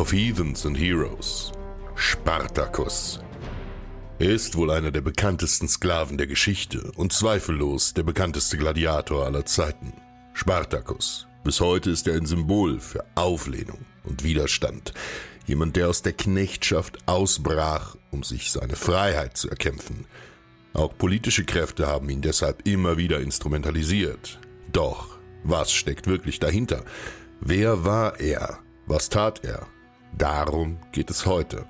Of Heathens and Heroes. Spartacus. Er ist wohl einer der bekanntesten Sklaven der Geschichte und zweifellos der bekannteste Gladiator aller Zeiten. Spartacus. Bis heute ist er ein Symbol für Auflehnung und Widerstand. Jemand, der aus der Knechtschaft ausbrach, um sich seine Freiheit zu erkämpfen. Auch politische Kräfte haben ihn deshalb immer wieder instrumentalisiert. Doch, was steckt wirklich dahinter? Wer war er? Was tat er? Darum geht es heute.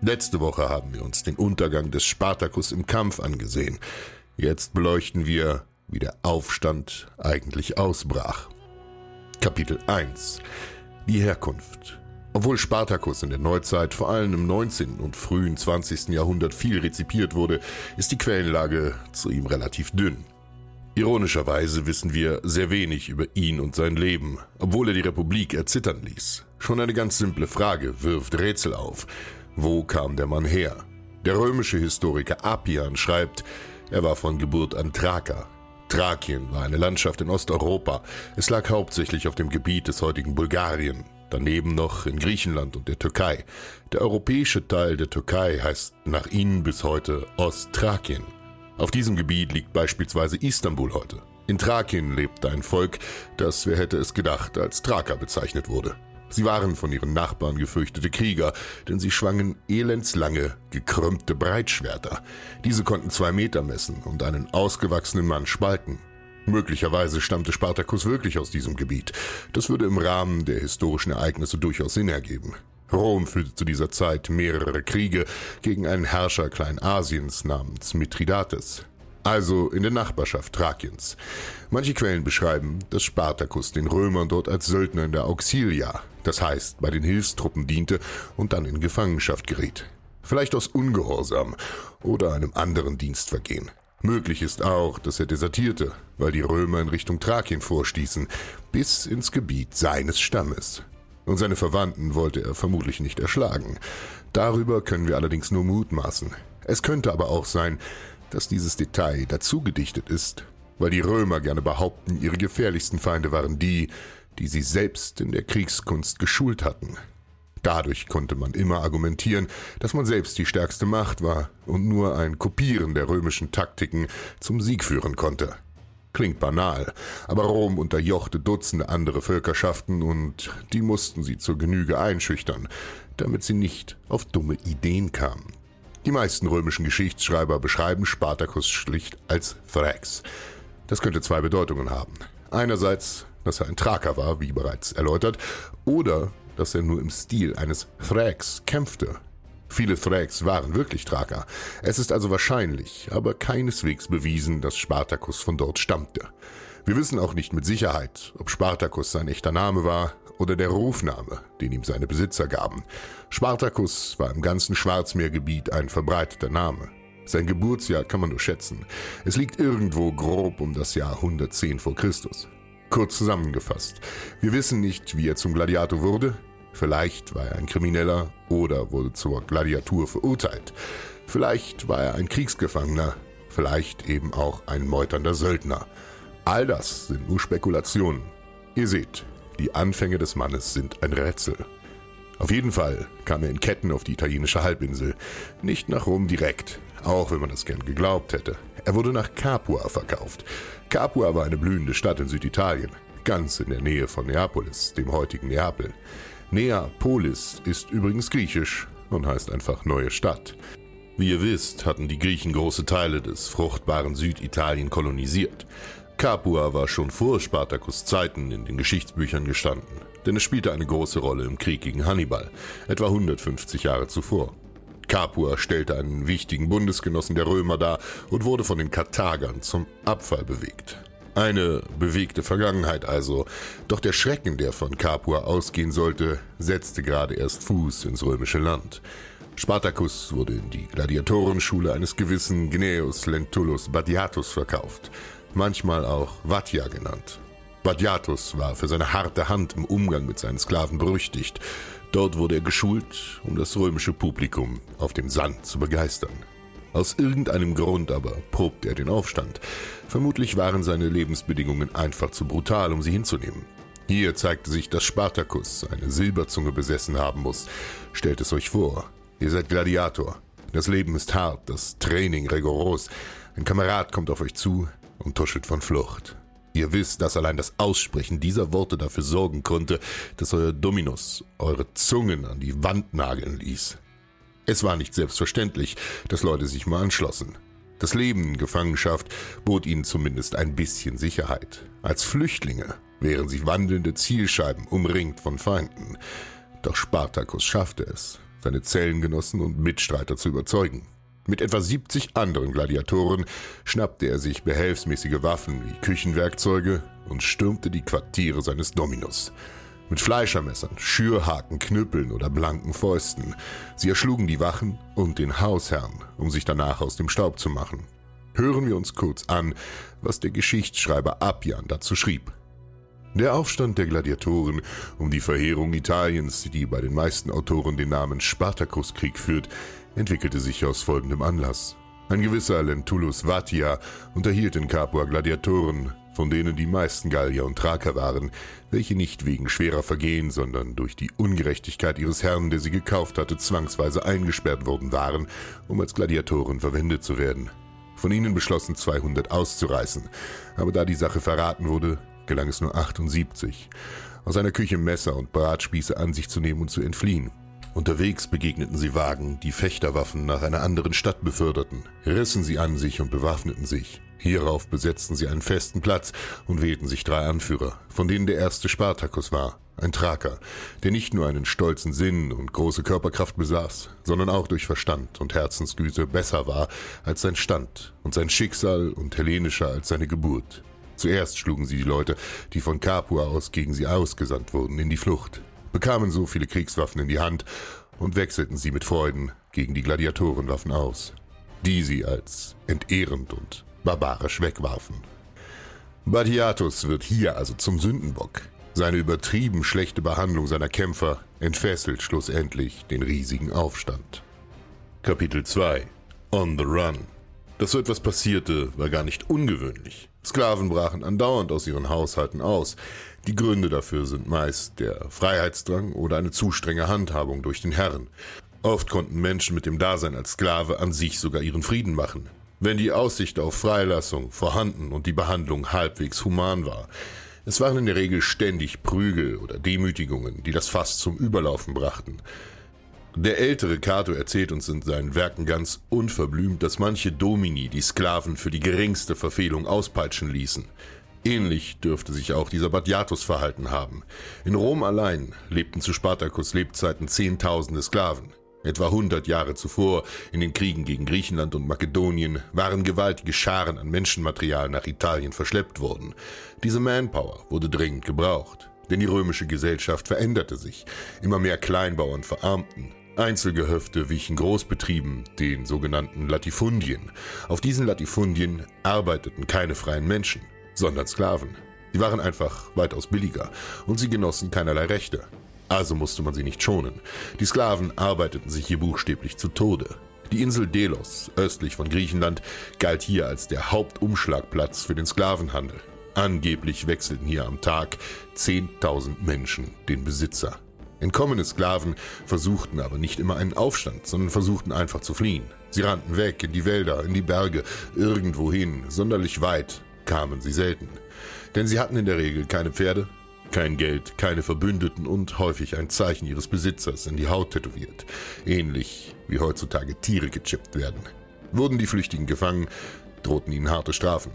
Letzte Woche haben wir uns den Untergang des Spartacus im Kampf angesehen. Jetzt beleuchten wir, wie der Aufstand eigentlich ausbrach. Kapitel 1 Die Herkunft obwohl Spartacus in der Neuzeit vor allem im 19. und frühen 20. Jahrhundert viel rezipiert wurde, ist die Quellenlage zu ihm relativ dünn. Ironischerweise wissen wir sehr wenig über ihn und sein Leben, obwohl er die Republik erzittern ließ. Schon eine ganz simple Frage wirft Rätsel auf. Wo kam der Mann her? Der römische Historiker Appian schreibt, er war von Geburt an Thraker. Thrakien war eine Landschaft in Osteuropa. Es lag hauptsächlich auf dem Gebiet des heutigen Bulgarien, daneben noch in Griechenland und der Türkei. Der europäische Teil der Türkei heißt nach ihnen bis heute Ostthrakien. Auf diesem Gebiet liegt beispielsweise Istanbul heute. In Thrakien lebte ein Volk, das, wer hätte es gedacht, als Thraker bezeichnet wurde. Sie waren von ihren Nachbarn gefürchtete Krieger, denn sie schwangen elendslange, gekrümmte Breitschwerter. Diese konnten zwei Meter messen und einen ausgewachsenen Mann spalten. Möglicherweise stammte Spartacus wirklich aus diesem Gebiet. Das würde im Rahmen der historischen Ereignisse durchaus Sinn ergeben. Rom führte zu dieser Zeit mehrere Kriege gegen einen Herrscher Kleinasiens namens Mithridates, also in der Nachbarschaft Thrakiens. Manche Quellen beschreiben, dass Spartacus den Römern dort als Söldner in der Auxilia, das heißt bei den Hilfstruppen diente und dann in Gefangenschaft geriet. Vielleicht aus Ungehorsam oder einem anderen Dienstvergehen. Möglich ist auch, dass er desertierte, weil die Römer in Richtung Thrakien vorstießen, bis ins Gebiet seines Stammes. Und seine Verwandten wollte er vermutlich nicht erschlagen. Darüber können wir allerdings nur mutmaßen. Es könnte aber auch sein, dass dieses Detail dazugedichtet ist, weil die Römer gerne behaupten, ihre gefährlichsten Feinde waren die, die sie selbst in der Kriegskunst geschult hatten. Dadurch konnte man immer argumentieren, dass man selbst die stärkste Macht war und nur ein Kopieren der römischen Taktiken zum Sieg führen konnte. Klingt banal, aber Rom unterjochte Dutzende andere Völkerschaften und die mussten sie zur Genüge einschüchtern, damit sie nicht auf dumme Ideen kamen. Die meisten römischen Geschichtsschreiber beschreiben Spartacus schlicht als Thrax. Das könnte zwei Bedeutungen haben. Einerseits, dass er ein Thraker war, wie bereits erläutert, oder dass er nur im Stil eines Thrax kämpfte. Viele Thrax waren wirklich Thraker. Es ist also wahrscheinlich, aber keineswegs bewiesen, dass Spartacus von dort stammte. Wir wissen auch nicht mit Sicherheit, ob Spartacus sein echter Name war oder der Rufname, den ihm seine Besitzer gaben. Spartacus war im ganzen Schwarzmeergebiet ein verbreiteter Name. Sein Geburtsjahr kann man nur schätzen. Es liegt irgendwo grob um das Jahr 110 vor Christus. Kurz zusammengefasst. Wir wissen nicht, wie er zum Gladiator wurde. Vielleicht war er ein Krimineller oder wurde zur Gladiatur verurteilt. Vielleicht war er ein Kriegsgefangener. Vielleicht eben auch ein meuternder Söldner. All das sind nur Spekulationen. Ihr seht, die Anfänge des Mannes sind ein Rätsel. Auf jeden Fall kam er in Ketten auf die italienische Halbinsel, nicht nach Rom direkt, auch wenn man das gern geglaubt hätte. Er wurde nach Capua verkauft. Capua war eine blühende Stadt in Süditalien, ganz in der Nähe von Neapolis, dem heutigen Neapel. Neapolis ist übrigens griechisch und heißt einfach neue Stadt. Wie ihr wisst, hatten die Griechen große Teile des fruchtbaren Süditalien kolonisiert. Capua war schon vor Spartacus Zeiten in den Geschichtsbüchern gestanden, denn es spielte eine große Rolle im Krieg gegen Hannibal, etwa 150 Jahre zuvor. Capua stellte einen wichtigen Bundesgenossen der Römer dar und wurde von den Karthagern zum Abfall bewegt. Eine bewegte Vergangenheit also, doch der Schrecken, der von Capua ausgehen sollte, setzte gerade erst Fuß ins römische Land. Spartacus wurde in die Gladiatorenschule eines gewissen Gnaeus Lentulus Badiatus verkauft, manchmal auch Vatia genannt. Badiatus war für seine harte Hand im Umgang mit seinen Sklaven berüchtigt. Dort wurde er geschult, um das römische Publikum auf dem Sand zu begeistern. Aus irgendeinem Grund aber probte er den Aufstand. Vermutlich waren seine Lebensbedingungen einfach zu brutal, um sie hinzunehmen. Hier zeigte sich, dass Spartacus eine Silberzunge besessen haben muss. Stellt es euch vor, ihr seid Gladiator. Das Leben ist hart, das Training rigoros. Ein Kamerad kommt auf euch zu und tuschelt von Flucht. Ihr wisst, dass allein das Aussprechen dieser Worte dafür sorgen konnte, dass euer Dominus eure Zungen an die Wand nageln ließ. Es war nicht selbstverständlich, dass Leute sich mal anschlossen. Das Leben in Gefangenschaft bot ihnen zumindest ein bisschen Sicherheit. Als Flüchtlinge wären sie wandelnde Zielscheiben, umringt von Feinden. Doch Spartacus schaffte es, seine Zellengenossen und Mitstreiter zu überzeugen. Mit etwa 70 anderen Gladiatoren schnappte er sich behelfsmäßige Waffen wie Küchenwerkzeuge und stürmte die Quartiere seines Dominus. Mit Fleischermessern, Schürhaken, Knüppeln oder blanken Fäusten. Sie erschlugen die Wachen und den Hausherrn, um sich danach aus dem Staub zu machen. Hören wir uns kurz an, was der Geschichtsschreiber Appian dazu schrieb. Der Aufstand der Gladiatoren um die Verheerung Italiens, die bei den meisten Autoren den Namen Spartakuskrieg führt, entwickelte sich aus folgendem Anlass. Ein gewisser Lentulus Vatia unterhielt in Capua Gladiatoren, von denen die meisten Gallier und Thraker waren, welche nicht wegen schwerer Vergehen, sondern durch die Ungerechtigkeit ihres Herrn, der sie gekauft hatte, zwangsweise eingesperrt worden waren, um als Gladiatoren verwendet zu werden. Von ihnen beschlossen 200 auszureißen, aber da die Sache verraten wurde, gelang es nur 78, aus einer Küche Messer und Bratspieße an sich zu nehmen und zu entfliehen. Unterwegs begegneten sie Wagen, die Fechterwaffen nach einer anderen Stadt beförderten, rissen sie an sich und bewaffneten sich. Hierauf besetzten sie einen festen Platz und wählten sich drei Anführer, von denen der erste Spartacus war, ein Thraker, der nicht nur einen stolzen Sinn und große Körperkraft besaß, sondern auch durch Verstand und Herzensgüte besser war als sein Stand und sein Schicksal und hellenischer als seine Geburt. Zuerst schlugen sie die Leute, die von Capua aus gegen sie ausgesandt wurden, in die Flucht, bekamen so viele Kriegswaffen in die Hand und wechselten sie mit Freuden gegen die Gladiatorenwaffen aus, die sie als entehrend und barbarisch wegwarfen. Badiatus wird hier also zum Sündenbock. Seine übertrieben schlechte Behandlung seiner Kämpfer entfesselt schlussendlich den riesigen Aufstand. Kapitel 2 On the Run Dass so etwas passierte, war gar nicht ungewöhnlich. Sklaven brachen andauernd aus ihren Haushalten aus. Die Gründe dafür sind meist der Freiheitsdrang oder eine zu strenge Handhabung durch den Herrn. Oft konnten Menschen mit dem Dasein als Sklave an sich sogar ihren Frieden machen wenn die Aussicht auf Freilassung vorhanden und die Behandlung halbwegs human war. Es waren in der Regel ständig Prügel oder Demütigungen, die das Fass zum Überlaufen brachten. Der ältere Cato erzählt uns in seinen Werken ganz unverblümt, dass manche Domini die Sklaven für die geringste Verfehlung auspeitschen ließen. Ähnlich dürfte sich auch dieser Badiatus verhalten haben. In Rom allein lebten zu Spartacus Lebzeiten Zehntausende Sklaven. Etwa 100 Jahre zuvor, in den Kriegen gegen Griechenland und Makedonien, waren gewaltige Scharen an Menschenmaterial nach Italien verschleppt worden. Diese Manpower wurde dringend gebraucht, denn die römische Gesellschaft veränderte sich. Immer mehr Kleinbauern verarmten. Einzelgehöfte wichen Großbetrieben, den sogenannten Latifundien. Auf diesen Latifundien arbeiteten keine freien Menschen, sondern Sklaven. Sie waren einfach weitaus billiger und sie genossen keinerlei Rechte. Also musste man sie nicht schonen. Die Sklaven arbeiteten sich hier buchstäblich zu Tode. Die Insel Delos, östlich von Griechenland, galt hier als der Hauptumschlagplatz für den Sklavenhandel. Angeblich wechselten hier am Tag 10.000 Menschen den Besitzer. Entkommene Sklaven versuchten aber nicht immer einen Aufstand, sondern versuchten einfach zu fliehen. Sie rannten weg in die Wälder, in die Berge, irgendwohin, sonderlich weit kamen sie selten. Denn sie hatten in der Regel keine Pferde, kein Geld, keine Verbündeten und häufig ein Zeichen ihres Besitzers in die Haut tätowiert. Ähnlich wie heutzutage Tiere gechippt werden. Wurden die Flüchtigen gefangen, drohten ihnen harte Strafen.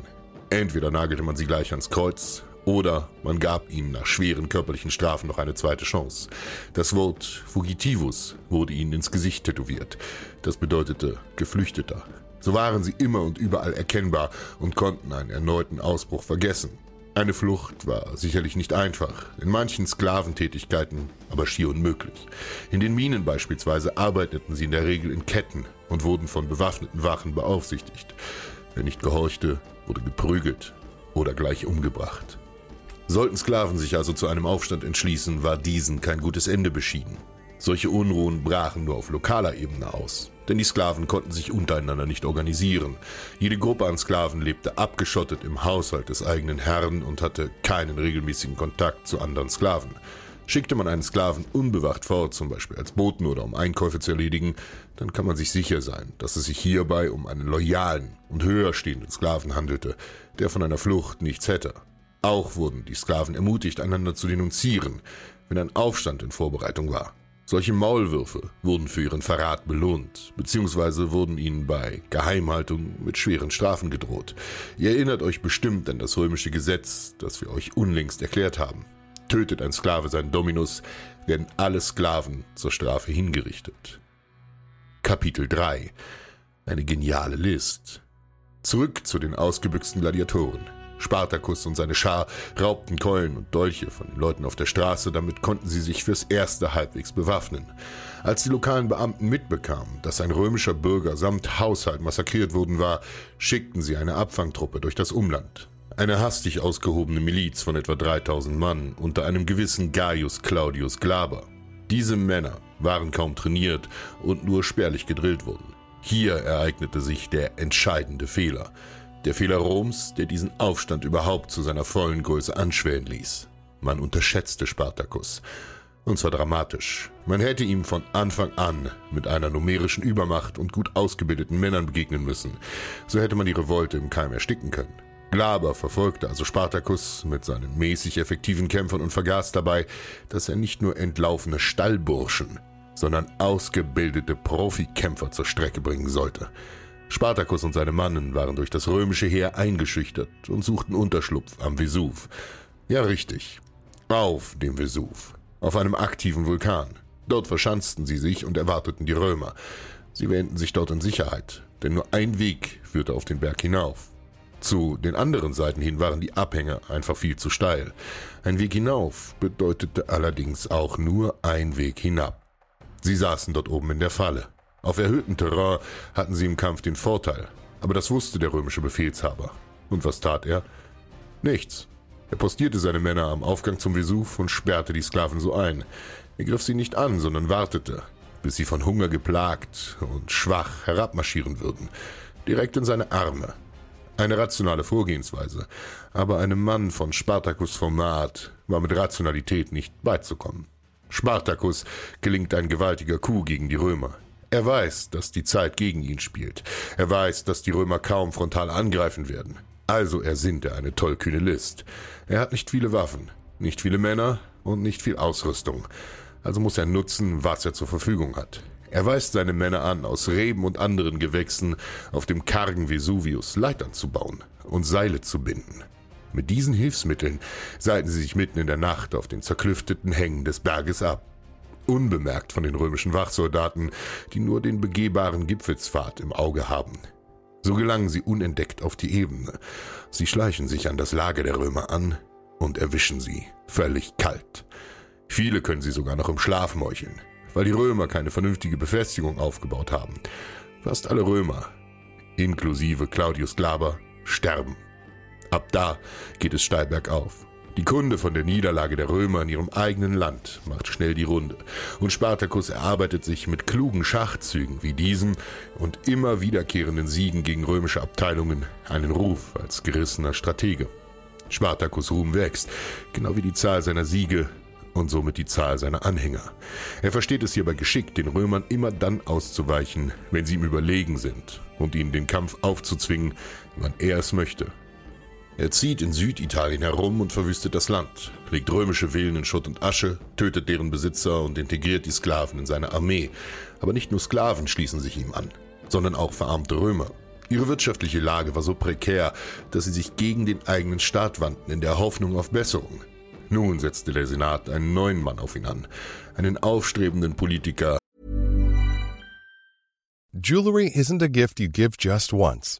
Entweder nagelte man sie gleich ans Kreuz oder man gab ihnen nach schweren körperlichen Strafen noch eine zweite Chance. Das Wort Fugitivus wurde ihnen ins Gesicht tätowiert. Das bedeutete Geflüchteter. So waren sie immer und überall erkennbar und konnten einen erneuten Ausbruch vergessen. Eine Flucht war sicherlich nicht einfach, in manchen Sklaventätigkeiten aber schier unmöglich. In den Minen beispielsweise arbeiteten sie in der Regel in Ketten und wurden von bewaffneten Wachen beaufsichtigt. Wer nicht gehorchte, wurde geprügelt oder gleich umgebracht. Sollten Sklaven sich also zu einem Aufstand entschließen, war diesen kein gutes Ende beschieden. Solche Unruhen brachen nur auf lokaler Ebene aus, denn die Sklaven konnten sich untereinander nicht organisieren. Jede Gruppe an Sklaven lebte abgeschottet im Haushalt des eigenen Herrn und hatte keinen regelmäßigen Kontakt zu anderen Sklaven. Schickte man einen Sklaven unbewacht fort, zum Beispiel als Boten oder um Einkäufe zu erledigen, dann kann man sich sicher sein, dass es sich hierbei um einen loyalen und höher stehenden Sklaven handelte, der von einer Flucht nichts hätte. Auch wurden die Sklaven ermutigt, einander zu denunzieren, wenn ein Aufstand in Vorbereitung war. Solche Maulwürfe wurden für ihren Verrat belohnt, beziehungsweise wurden ihnen bei Geheimhaltung mit schweren Strafen gedroht. Ihr erinnert euch bestimmt an das römische Gesetz, das wir euch unlängst erklärt haben. Tötet ein Sklave seinen Dominus, werden alle Sklaven zur Strafe hingerichtet. Kapitel 3 Eine geniale List. Zurück zu den ausgebüxten Gladiatoren. Spartacus und seine Schar raubten Keulen und Dolche von den Leuten auf der Straße, damit konnten sie sich fürs Erste halbwegs bewaffnen. Als die lokalen Beamten mitbekamen, dass ein römischer Bürger samt Haushalt massakriert worden war, schickten sie eine Abfangtruppe durch das Umland. Eine hastig ausgehobene Miliz von etwa 3000 Mann unter einem gewissen Gaius Claudius Glaber. Diese Männer waren kaum trainiert und nur spärlich gedrillt worden. Hier ereignete sich der entscheidende Fehler. Der Fehler Roms, der diesen Aufstand überhaupt zu seiner vollen Größe anschwellen ließ. Man unterschätzte Spartacus. Und zwar dramatisch. Man hätte ihm von Anfang an mit einer numerischen Übermacht und gut ausgebildeten Männern begegnen müssen. So hätte man die Revolte im Keim ersticken können. Glaber verfolgte also Spartacus mit seinen mäßig effektiven Kämpfern und vergaß dabei, dass er nicht nur entlaufene Stallburschen, sondern ausgebildete Profikämpfer zur Strecke bringen sollte. Spartacus und seine Mannen waren durch das römische Heer eingeschüchtert und suchten Unterschlupf am Vesuv. Ja, richtig. Auf dem Vesuv. Auf einem aktiven Vulkan. Dort verschanzten sie sich und erwarteten die Römer. Sie wähnten sich dort in Sicherheit, denn nur ein Weg führte auf den Berg hinauf. Zu den anderen Seiten hin waren die Abhänge einfach viel zu steil. Ein Weg hinauf bedeutete allerdings auch nur ein Weg hinab. Sie saßen dort oben in der Falle. Auf erhöhtem Terrain hatten sie im Kampf den Vorteil, aber das wusste der römische Befehlshaber. Und was tat er? Nichts. Er postierte seine Männer am Aufgang zum Vesuv und sperrte die Sklaven so ein. Er griff sie nicht an, sondern wartete, bis sie von Hunger geplagt und schwach herabmarschieren würden, direkt in seine Arme. Eine rationale Vorgehensweise, aber einem Mann von Spartacus Format war mit Rationalität nicht beizukommen. Spartacus gelingt ein gewaltiger Coup gegen die Römer. Er weiß, dass die Zeit gegen ihn spielt. Er weiß, dass die Römer kaum frontal angreifen werden. Also ersinnt er eine tollkühne List. Er hat nicht viele Waffen, nicht viele Männer und nicht viel Ausrüstung. Also muss er nutzen, was er zur Verfügung hat. Er weist seine Männer an, aus Reben und anderen Gewächsen auf dem kargen Vesuvius Leitern zu bauen und Seile zu binden. Mit diesen Hilfsmitteln seilten sie sich mitten in der Nacht auf den zerklüfteten Hängen des Berges ab unbemerkt von den römischen Wachsoldaten, die nur den begehbaren Gipfelspfad im Auge haben. So gelangen sie unentdeckt auf die Ebene. Sie schleichen sich an das Lager der Römer an und erwischen sie, völlig kalt. Viele können sie sogar noch im Schlaf meucheln, weil die Römer keine vernünftige Befestigung aufgebaut haben. Fast alle Römer, inklusive Claudius Glaber, sterben. Ab da geht es steil bergauf. Die Kunde von der Niederlage der Römer in ihrem eigenen Land macht schnell die Runde. Und Spartacus erarbeitet sich mit klugen Schachzügen wie diesem und immer wiederkehrenden Siegen gegen römische Abteilungen einen Ruf als gerissener Stratege. Spartacus Ruhm wächst, genau wie die Zahl seiner Siege und somit die Zahl seiner Anhänger. Er versteht es hierbei geschickt, den Römern immer dann auszuweichen, wenn sie ihm überlegen sind und ihnen den Kampf aufzuzwingen, wann er es möchte. Er zieht in Süditalien herum und verwüstet das Land, legt römische Villen in Schutt und Asche, tötet deren Besitzer und integriert die Sklaven in seine Armee. Aber nicht nur Sklaven schließen sich ihm an, sondern auch verarmte Römer. Ihre wirtschaftliche Lage war so prekär, dass sie sich gegen den eigenen Staat wandten, in der Hoffnung auf Besserung. Nun setzte der Senat einen neuen Mann auf ihn an, einen aufstrebenden Politiker. Jewelry isn't a gift you give just once.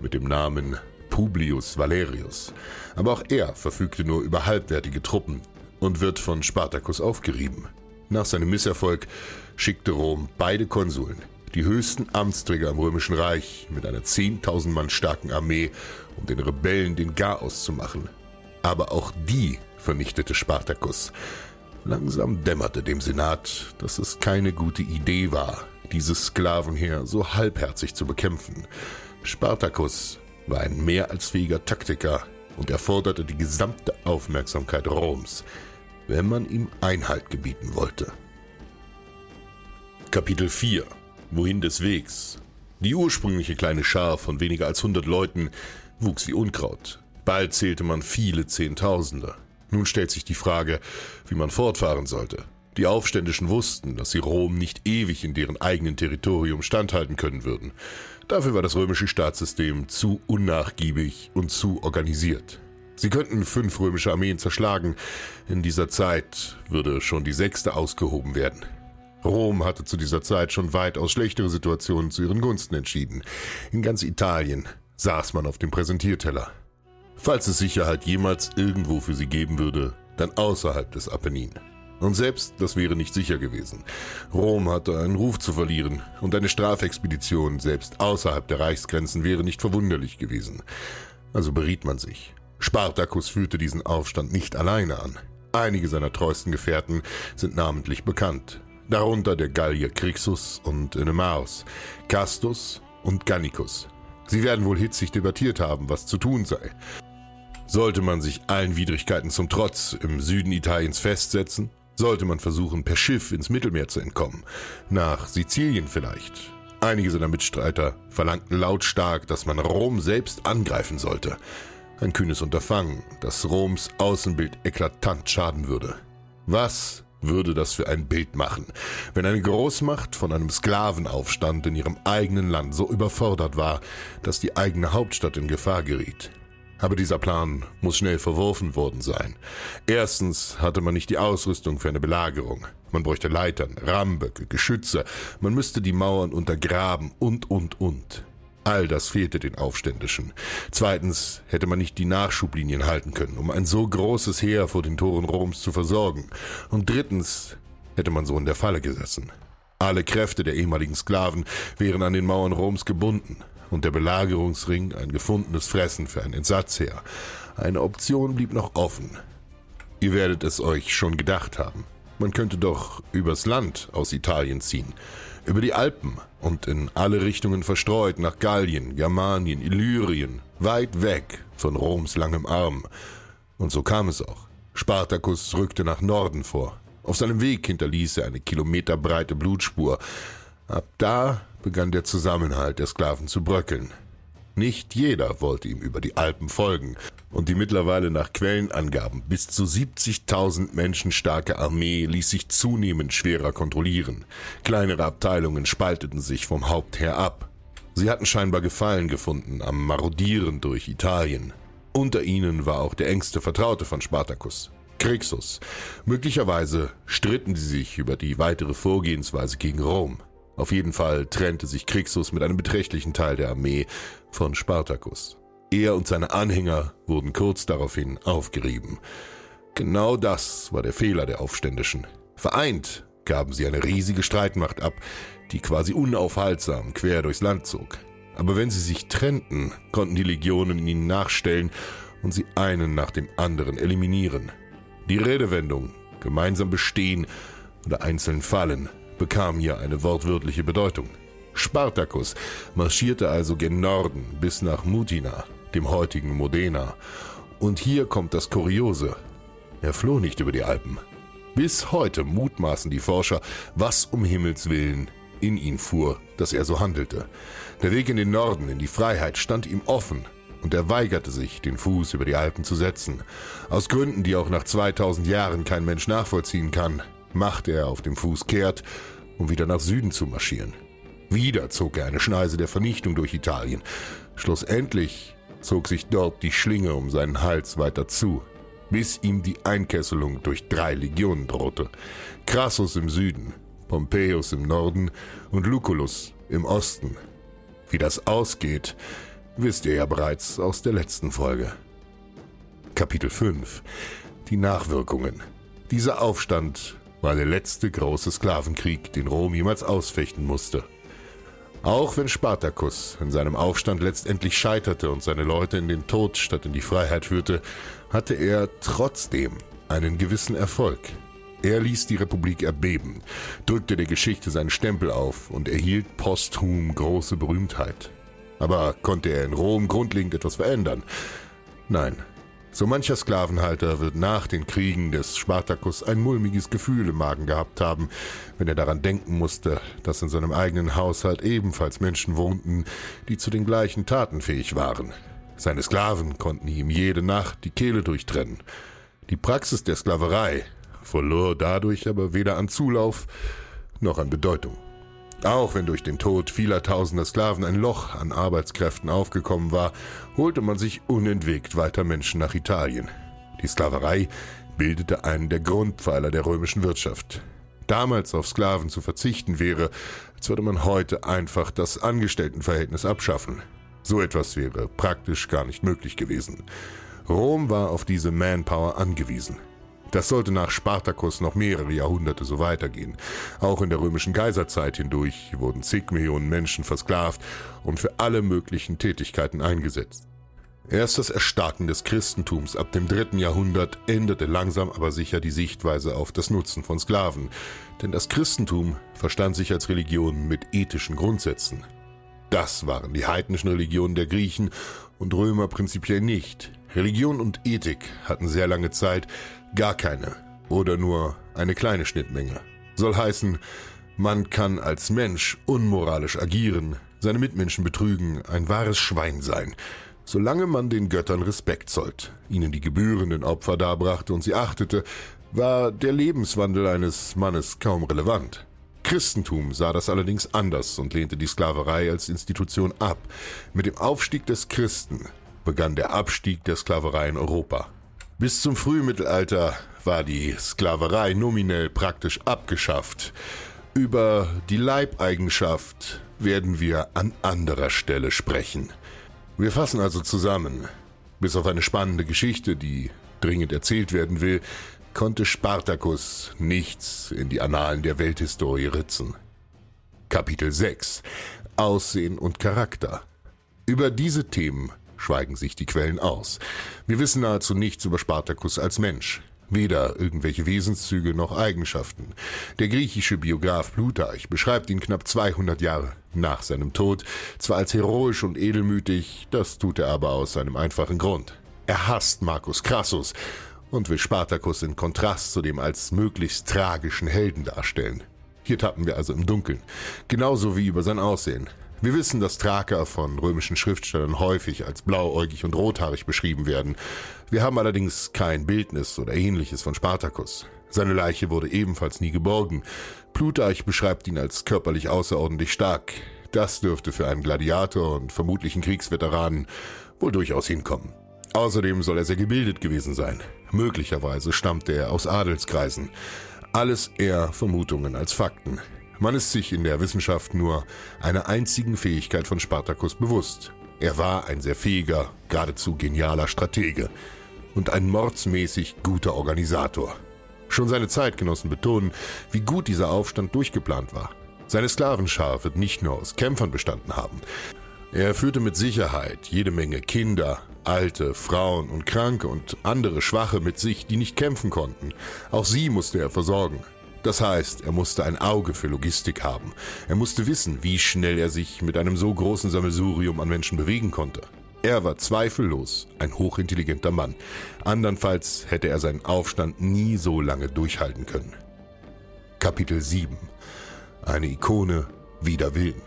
Mit dem Namen Publius Valerius. Aber auch er verfügte nur über halbwertige Truppen und wird von Spartacus aufgerieben. Nach seinem Misserfolg schickte Rom beide Konsuln, die höchsten Amtsträger im Römischen Reich, mit einer 10.000 Mann starken Armee, um den Rebellen den Garaus zu machen. Aber auch die vernichtete Spartacus. Langsam dämmerte dem Senat, dass es keine gute Idee war, dieses Sklavenheer so halbherzig zu bekämpfen. Spartacus war ein mehr als fähiger Taktiker und erforderte die gesamte Aufmerksamkeit Roms, wenn man ihm Einhalt gebieten wollte. Kapitel 4 Wohin des Wegs? Die ursprüngliche kleine Schar von weniger als 100 Leuten wuchs wie Unkraut. Bald zählte man viele Zehntausende. Nun stellt sich die Frage, wie man fortfahren sollte. Die Aufständischen wussten, dass sie Rom nicht ewig in deren eigenen Territorium standhalten können würden. Dafür war das römische Staatssystem zu unnachgiebig und zu organisiert. Sie könnten fünf römische Armeen zerschlagen. In dieser Zeit würde schon die sechste ausgehoben werden. Rom hatte zu dieser Zeit schon weitaus schlechtere Situationen zu ihren Gunsten entschieden. In ganz Italien saß man auf dem Präsentierteller. Falls es Sicherheit jemals irgendwo für sie geben würde, dann außerhalb des Apennin. Und selbst das wäre nicht sicher gewesen. Rom hatte einen Ruf zu verlieren, und eine Strafexpedition selbst außerhalb der Reichsgrenzen wäre nicht verwunderlich gewesen. Also beriet man sich. Spartacus führte diesen Aufstand nicht alleine an. Einige seiner treuesten Gefährten sind namentlich bekannt. Darunter der Gallier Crixus und Enemaus, Castus und Gannicus. Sie werden wohl hitzig debattiert haben, was zu tun sei. Sollte man sich allen Widrigkeiten zum Trotz im Süden Italiens festsetzen? Sollte man versuchen, per Schiff ins Mittelmeer zu entkommen? Nach Sizilien vielleicht? Einige seiner Mitstreiter verlangten lautstark, dass man Rom selbst angreifen sollte. Ein kühnes Unterfangen, das Roms Außenbild eklatant schaden würde. Was würde das für ein Bild machen, wenn eine Großmacht von einem Sklavenaufstand in ihrem eigenen Land so überfordert war, dass die eigene Hauptstadt in Gefahr geriet? Aber dieser Plan muss schnell verworfen worden sein. Erstens hatte man nicht die Ausrüstung für eine Belagerung. Man bräuchte Leitern, Rahmenböcke, Geschütze, man müsste die Mauern untergraben und, und, und. All das fehlte den Aufständischen. Zweitens hätte man nicht die Nachschublinien halten können, um ein so großes Heer vor den Toren Roms zu versorgen. Und drittens hätte man so in der Falle gesessen. Alle Kräfte der ehemaligen Sklaven wären an den Mauern Roms gebunden und der Belagerungsring ein gefundenes Fressen für ein Entsatzheer. Eine Option blieb noch offen. Ihr werdet es euch schon gedacht haben. Man könnte doch übers Land aus Italien ziehen, über die Alpen und in alle Richtungen verstreut nach Gallien, Germanien, Illyrien, weit weg von Roms langem Arm. Und so kam es auch. Spartacus rückte nach Norden vor. Auf seinem Weg hinterließ er eine kilometerbreite Blutspur. Ab da begann der Zusammenhalt der Sklaven zu bröckeln. Nicht jeder wollte ihm über die Alpen folgen, und die mittlerweile nach Quellenangaben bis zu 70.000 Menschen starke Armee ließ sich zunehmend schwerer kontrollieren. Kleinere Abteilungen spalteten sich vom Hauptheer ab. Sie hatten scheinbar Gefallen gefunden am Marodieren durch Italien. Unter ihnen war auch der engste Vertraute von Spartacus, Crixus. Möglicherweise stritten sie sich über die weitere Vorgehensweise gegen Rom. Auf jeden Fall trennte sich Crixus mit einem beträchtlichen Teil der Armee von Spartacus. Er und seine Anhänger wurden kurz daraufhin aufgerieben. Genau das war der Fehler der Aufständischen. Vereint gaben sie eine riesige Streitmacht ab, die quasi unaufhaltsam quer durchs Land zog. Aber wenn sie sich trennten, konnten die Legionen ihnen nachstellen und sie einen nach dem anderen eliminieren. Die Redewendung gemeinsam bestehen oder einzeln fallen bekam hier eine wortwörtliche Bedeutung. Spartacus marschierte also gen Norden bis nach Mutina, dem heutigen Modena. Und hier kommt das Kuriose. Er floh nicht über die Alpen. Bis heute mutmaßen die Forscher, was um Himmels willen in ihn fuhr, dass er so handelte. Der Weg in den Norden, in die Freiheit, stand ihm offen, und er weigerte sich, den Fuß über die Alpen zu setzen. Aus Gründen, die auch nach 2000 Jahren kein Mensch nachvollziehen kann, machte er auf dem Fuß kehrt, um wieder nach Süden zu marschieren. Wieder zog er eine Schneise der Vernichtung durch Italien. Schlussendlich zog sich dort die Schlinge um seinen Hals weiter zu, bis ihm die Einkesselung durch drei Legionen drohte. Crassus im Süden, Pompeius im Norden und Lucullus im Osten. Wie das ausgeht, wisst ihr ja bereits aus der letzten Folge. Kapitel 5 Die Nachwirkungen. Dieser Aufstand war der letzte große Sklavenkrieg, den Rom jemals ausfechten musste. Auch wenn Spartacus in seinem Aufstand letztendlich scheiterte und seine Leute in den Tod statt in die Freiheit führte, hatte er trotzdem einen gewissen Erfolg. Er ließ die Republik erbeben, drückte der Geschichte seinen Stempel auf und erhielt posthum große Berühmtheit. Aber konnte er in Rom grundlegend etwas verändern? Nein, so mancher Sklavenhalter wird nach den Kriegen des Spartacus ein mulmiges Gefühl im Magen gehabt haben, wenn er daran denken musste, dass in seinem eigenen Haushalt ebenfalls Menschen wohnten, die zu den gleichen Taten fähig waren. Seine Sklaven konnten ihm jede Nacht die Kehle durchtrennen. Die Praxis der Sklaverei verlor dadurch aber weder an Zulauf noch an Bedeutung. Auch wenn durch den Tod vieler tausender Sklaven ein Loch an Arbeitskräften aufgekommen war, holte man sich unentwegt weiter Menschen nach Italien. Die Sklaverei bildete einen der Grundpfeiler der römischen Wirtschaft. Damals auf Sklaven zu verzichten wäre, als würde man heute einfach das Angestelltenverhältnis abschaffen. So etwas wäre praktisch gar nicht möglich gewesen. Rom war auf diese Manpower angewiesen. Das sollte nach Spartacus noch mehrere Jahrhunderte so weitergehen. Auch in der römischen Kaiserzeit hindurch wurden zig Millionen Menschen versklavt und für alle möglichen Tätigkeiten eingesetzt. Erst das Erstarken des Christentums ab dem dritten Jahrhundert änderte langsam aber sicher die Sichtweise auf das Nutzen von Sklaven, denn das Christentum verstand sich als Religion mit ethischen Grundsätzen. Das waren die heidnischen Religionen der Griechen und Römer prinzipiell nicht. Religion und Ethik hatten sehr lange Zeit Gar keine oder nur eine kleine Schnittmenge. Soll heißen, man kann als Mensch unmoralisch agieren, seine Mitmenschen betrügen, ein wahres Schwein sein, solange man den Göttern Respekt zollt, ihnen die gebührenden Opfer darbrachte und sie achtete, war der Lebenswandel eines Mannes kaum relevant. Christentum sah das allerdings anders und lehnte die Sklaverei als Institution ab. Mit dem Aufstieg des Christen begann der Abstieg der Sklaverei in Europa. Bis zum Frühmittelalter war die Sklaverei nominell praktisch abgeschafft. Über die Leibeigenschaft werden wir an anderer Stelle sprechen. Wir fassen also zusammen. Bis auf eine spannende Geschichte, die dringend erzählt werden will, konnte Spartacus nichts in die Annalen der Welthistorie ritzen. Kapitel 6 Aussehen und Charakter. Über diese Themen schweigen sich die Quellen aus. Wir wissen nahezu nichts über Spartacus als Mensch. Weder irgendwelche Wesenszüge noch Eigenschaften. Der griechische Biograf Plutarch beschreibt ihn knapp 200 Jahre nach seinem Tod, zwar als heroisch und edelmütig, das tut er aber aus einem einfachen Grund. Er hasst Marcus Crassus und will Spartacus in Kontrast zu dem als möglichst tragischen Helden darstellen. Hier tappen wir also im Dunkeln, genauso wie über sein Aussehen. Wir wissen, dass Thraker von römischen Schriftstellern häufig als blauäugig und rothaarig beschrieben werden. Wir haben allerdings kein Bildnis oder ähnliches von Spartacus. Seine Leiche wurde ebenfalls nie geborgen. Plutarch beschreibt ihn als körperlich außerordentlich stark. Das dürfte für einen Gladiator und vermutlichen Kriegsveteranen wohl durchaus hinkommen. Außerdem soll er sehr gebildet gewesen sein. Möglicherweise stammte er aus Adelskreisen. Alles eher Vermutungen als Fakten. Man ist sich in der Wissenschaft nur einer einzigen Fähigkeit von Spartacus bewusst. Er war ein sehr fähiger, geradezu genialer Stratege und ein mordsmäßig guter Organisator. Schon seine Zeitgenossen betonen, wie gut dieser Aufstand durchgeplant war. Seine Sklavenschar wird nicht nur aus Kämpfern bestanden haben. Er führte mit Sicherheit jede Menge Kinder, Alte, Frauen und Kranke und andere Schwache mit sich, die nicht kämpfen konnten. Auch sie musste er versorgen. Das heißt, er musste ein Auge für Logistik haben. Er musste wissen, wie schnell er sich mit einem so großen Sammelsurium an Menschen bewegen konnte. Er war zweifellos ein hochintelligenter Mann. Andernfalls hätte er seinen Aufstand nie so lange durchhalten können. Kapitel 7 Eine Ikone wider Willen.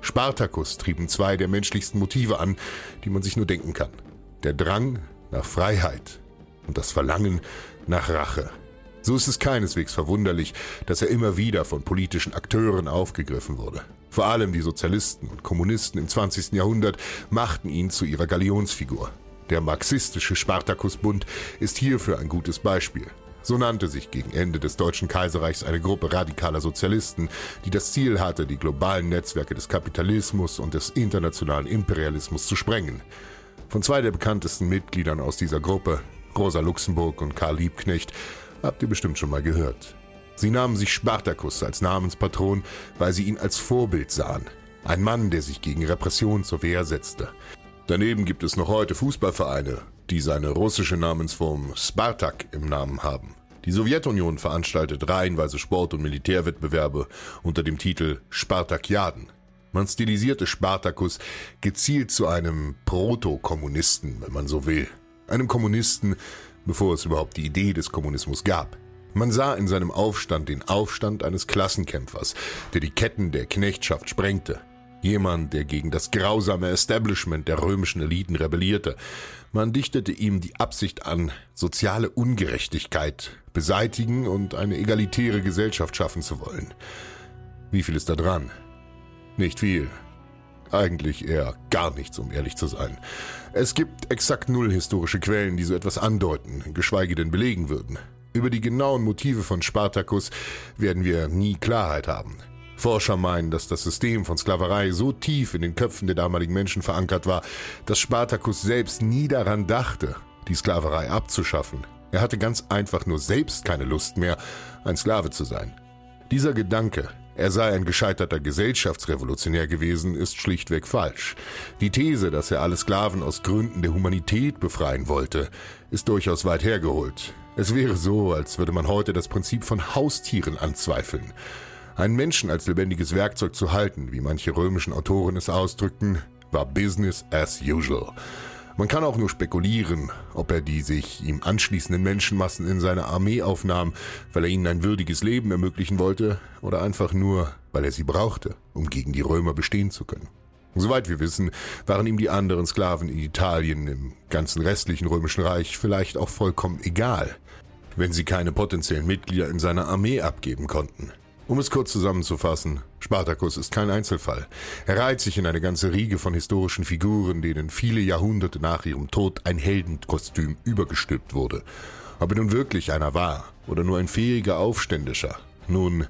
Spartacus trieben zwei der menschlichsten Motive an, die man sich nur denken kann. Der Drang nach Freiheit und das Verlangen nach Rache. So ist es keineswegs verwunderlich, dass er immer wieder von politischen Akteuren aufgegriffen wurde. Vor allem die Sozialisten und Kommunisten im 20. Jahrhundert machten ihn zu ihrer Galionsfigur. Der marxistische Spartakusbund ist hierfür ein gutes Beispiel. So nannte sich gegen Ende des Deutschen Kaiserreichs eine Gruppe radikaler Sozialisten, die das Ziel hatte, die globalen Netzwerke des Kapitalismus und des internationalen Imperialismus zu sprengen. Von zwei der bekanntesten Mitgliedern aus dieser Gruppe, Rosa Luxemburg und Karl Liebknecht, Habt ihr bestimmt schon mal gehört. Sie nahmen sich Spartacus als Namenspatron, weil sie ihn als Vorbild sahen. Ein Mann, der sich gegen Repression zur Wehr setzte. Daneben gibt es noch heute Fußballvereine, die seine russische Namensform Spartak im Namen haben. Die Sowjetunion veranstaltet reihenweise Sport- und Militärwettbewerbe unter dem Titel Spartakiaden. Man stilisierte Spartacus gezielt zu einem Proto-Kommunisten, wenn man so will. Einem Kommunisten, bevor es überhaupt die Idee des Kommunismus gab. Man sah in seinem Aufstand den Aufstand eines Klassenkämpfers, der die Ketten der Knechtschaft sprengte. Jemand, der gegen das grausame Establishment der römischen Eliten rebellierte. Man dichtete ihm die Absicht an, soziale Ungerechtigkeit beseitigen und eine egalitäre Gesellschaft schaffen zu wollen. Wie viel ist da dran? Nicht viel. Eigentlich eher gar nichts, um ehrlich zu sein. Es gibt exakt null historische Quellen, die so etwas andeuten, geschweige denn belegen würden. Über die genauen Motive von Spartacus werden wir nie Klarheit haben. Forscher meinen, dass das System von Sklaverei so tief in den Köpfen der damaligen Menschen verankert war, dass Spartacus selbst nie daran dachte, die Sklaverei abzuschaffen. Er hatte ganz einfach nur selbst keine Lust mehr, ein Sklave zu sein. Dieser Gedanke er sei ein gescheiterter Gesellschaftsrevolutionär gewesen, ist schlichtweg falsch. Die These, dass er alle Sklaven aus Gründen der Humanität befreien wollte, ist durchaus weit hergeholt. Es wäre so, als würde man heute das Prinzip von Haustieren anzweifeln. Einen Menschen als lebendiges Werkzeug zu halten, wie manche römischen Autoren es ausdrückten, war Business as usual. Man kann auch nur spekulieren, ob er die sich ihm anschließenden Menschenmassen in seine Armee aufnahm, weil er ihnen ein würdiges Leben ermöglichen wollte, oder einfach nur, weil er sie brauchte, um gegen die Römer bestehen zu können. Soweit wir wissen, waren ihm die anderen Sklaven in Italien, im ganzen restlichen römischen Reich vielleicht auch vollkommen egal, wenn sie keine potenziellen Mitglieder in seiner Armee abgeben konnten. Um es kurz zusammenzufassen, Spartacus ist kein Einzelfall. Er reiht sich in eine ganze Riege von historischen Figuren, denen viele Jahrhunderte nach ihrem Tod ein Heldenkostüm übergestülpt wurde. Ob er nun wirklich einer war oder nur ein fähiger Aufständischer, nun,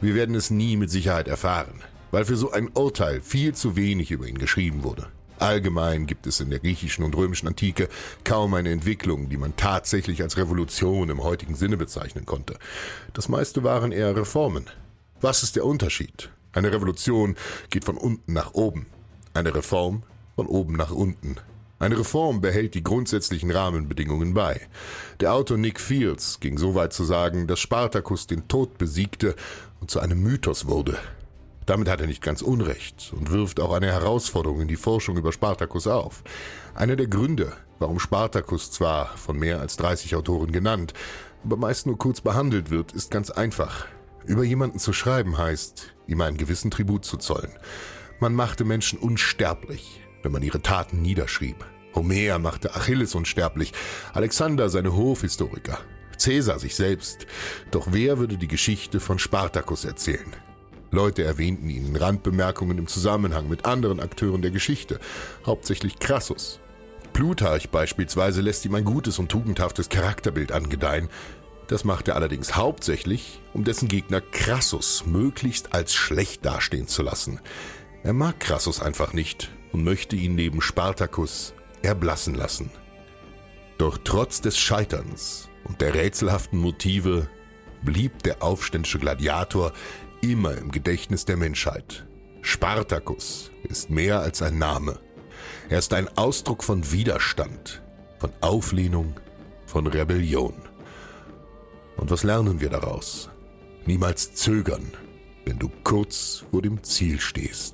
wir werden es nie mit Sicherheit erfahren, weil für so ein Urteil viel zu wenig über ihn geschrieben wurde. Allgemein gibt es in der griechischen und römischen Antike kaum eine Entwicklung, die man tatsächlich als Revolution im heutigen Sinne bezeichnen konnte. Das meiste waren eher Reformen. Was ist der Unterschied? Eine Revolution geht von unten nach oben, eine Reform von oben nach unten. Eine Reform behält die grundsätzlichen Rahmenbedingungen bei. Der Autor Nick Fields ging so weit zu sagen, dass Spartacus den Tod besiegte und zu einem Mythos wurde. Damit hat er nicht ganz Unrecht und wirft auch eine Herausforderung in die Forschung über Spartacus auf. Einer der Gründe, warum Spartacus zwar von mehr als 30 Autoren genannt, aber meist nur kurz behandelt wird, ist ganz einfach. Über jemanden zu schreiben heißt, ihm einen gewissen Tribut zu zollen. Man machte Menschen unsterblich, wenn man ihre Taten niederschrieb. Homer machte Achilles unsterblich, Alexander seine Hofhistoriker, Cäsar sich selbst. Doch wer würde die Geschichte von Spartacus erzählen? Leute erwähnten ihn in Randbemerkungen im Zusammenhang mit anderen Akteuren der Geschichte, hauptsächlich Crassus. Plutarch beispielsweise lässt ihm ein gutes und tugendhaftes Charakterbild angedeihen. Das macht er allerdings hauptsächlich, um dessen Gegner Crassus möglichst als schlecht dastehen zu lassen. Er mag Crassus einfach nicht und möchte ihn neben Spartacus erblassen lassen. Doch trotz des Scheiterns und der rätselhaften Motive blieb der aufständische Gladiator immer im Gedächtnis der Menschheit. Spartacus ist mehr als ein Name. Er ist ein Ausdruck von Widerstand, von Auflehnung, von Rebellion. Und was lernen wir daraus? Niemals zögern, wenn du kurz vor dem Ziel stehst.